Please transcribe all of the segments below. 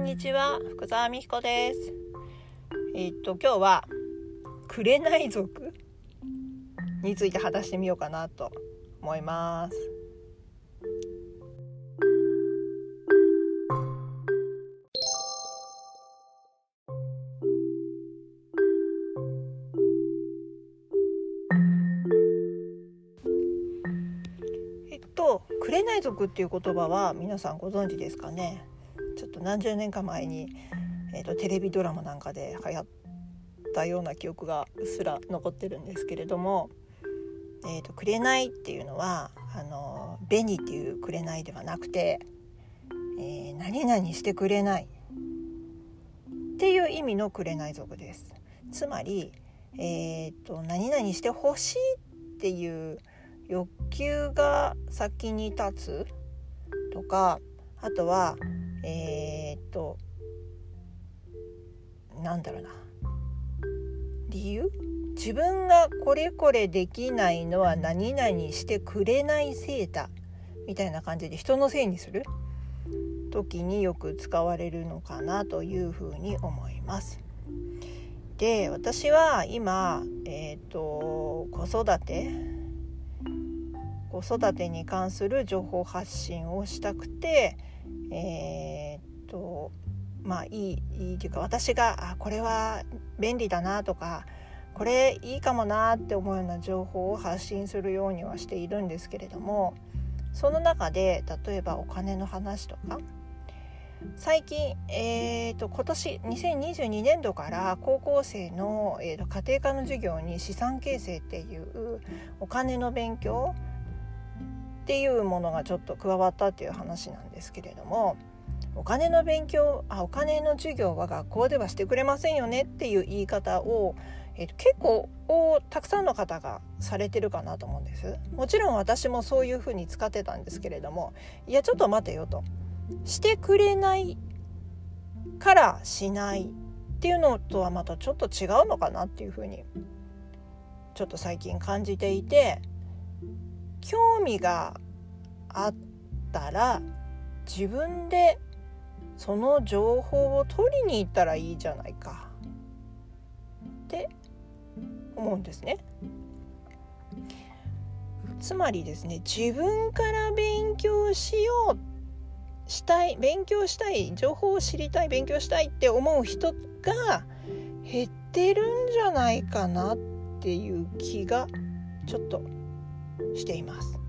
んにちは福澤美彦です。えー、っと今日は紅族について話してみようかなと思います。えっと紅族っていう言葉は皆さんご存知ですかね？ちょっと何十年か前に、えーと、テレビドラマなんかで流行ったような記憶がうっすら残ってるんですけれども「えーと、紅」っていうのはあの紅っていう紅ではなくて、えー、何々してくれないっていう意味の紅族です。つまり、えーと何々してほしいっていう欲求が先に立つとかあとはえー、っとなんだろうな。理由？自分がこれこれできないのは何々してくれないせいだ。みたいな感じで人のせいにする？時によく使われるのかなというふうに思います。で私は今、えーと、子育て？子育てに関する情報発信をしたくてえー、っとまあいいいいというか私があこれは便利だなとかこれいいかもなって思うような情報を発信するようにはしているんですけれどもその中で例えばお金の話とか最近、えーと、今年2022年度から高校生の、えーと家庭科の授業に資産形成っていうお金の勉強っていうものがちょっと加わったっていう話なんですけれどもお金の勉強あお金の授業は学校ではしてくれませんよねっていう言い方を、えー、結構たくさんの方がされてるかなと思うんです。もちろん私もそういうふうに使ってたんですけれどもいやちょっと待てよと。してくれないからしないっていうのとはまたちょっと違うのかなっていうふうにちょっと最近感じていて興味があったら自分でその情報を取りに行ったらいいじゃないかって思うんですね。つまりですね自分から勉強しようしたい勉強したい情報を知りたい勉強したいって思う人が減ってるんじゃないかなっていう気がちょっとしています。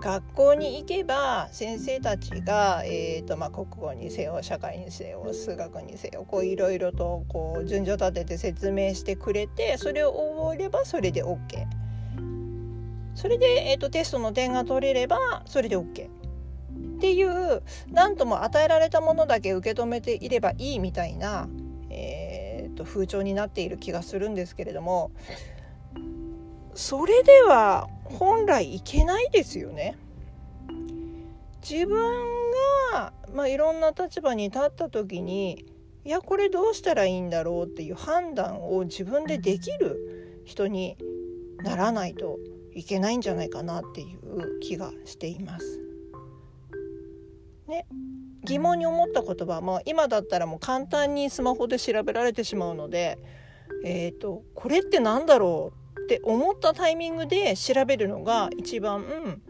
学校に行けば先生たちが、えーとまあ、国語にせよ社会にせよ数学にせよいろいろとこう順序立てて説明してくれてそれを覚えればそれで OK それで、えーと、テストの点が取れればそれで OK っていう何とも与えられたものだけ受け止めていればいいみたいな、えーと風潮になっている気がするんですけれどもそれでは本来いけないですよね。自分が、まあ、いろんな立場に立った時にいやこれどうしたらいいんだろうっていう判断を自分でできる人にならないといけないんじゃないかなっていう気がしています。ね、疑問に思った言葉も今だったらもう簡単にスマホで調べられてしまうので、えーと、これって何だろうって思ったタイミングで調べるのが一番、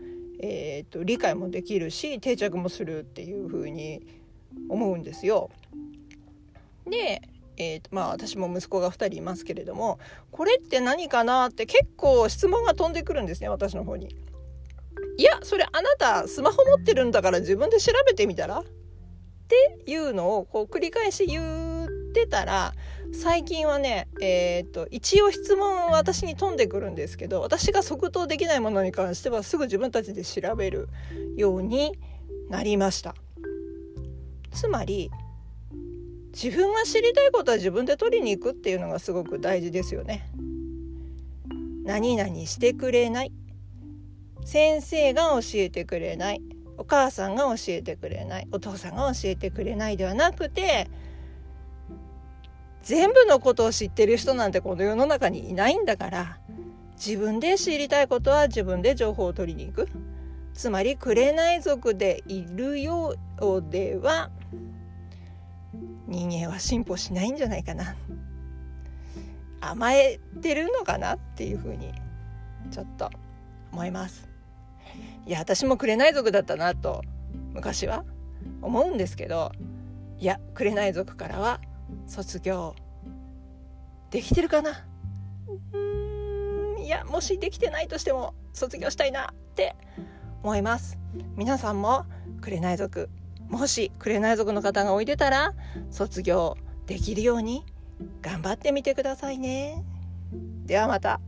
えーと、理解もできるし定着もするっていう風に思うんですよ。で、えーとまあ、私も息子が2人いますけれどもこれって何かなって結構質問が飛んでくるんですね私の方に。いやそれあなたスマホ持ってるんだから自分で調べてみたら？っていうのをこう繰り返し言ってたら最近はね、えー、っと、一応質問私に飛んでくるんですけど、私が即答できないものに関してはすぐ自分たちで調べるようになりました。つまり、自分が知りたいことは自分で取りに行くっていうのがすごく大事ですよね。何々してくれない。先生が教えてくれない。お母さんが教えてくれない。お父さんが教えてくれないではなくて、全部のことを知ってる人なんてこの世の中にいないんだから自分で知りたいことは自分で情報を取りに行く。つまり紅族でいるよ上では人間は進歩しないんじゃないかな。甘えてるのかなっていうふうにちょっと思います。いや私も紅族だったなと昔は思うんですけどいや紅族からは卒業できてるかな？うんいやもしできてないとしても卒業したいなって思います。皆さんも紅族もし紅族の方がおいでたら卒業できるように頑張ってみてくださいね。ではまた。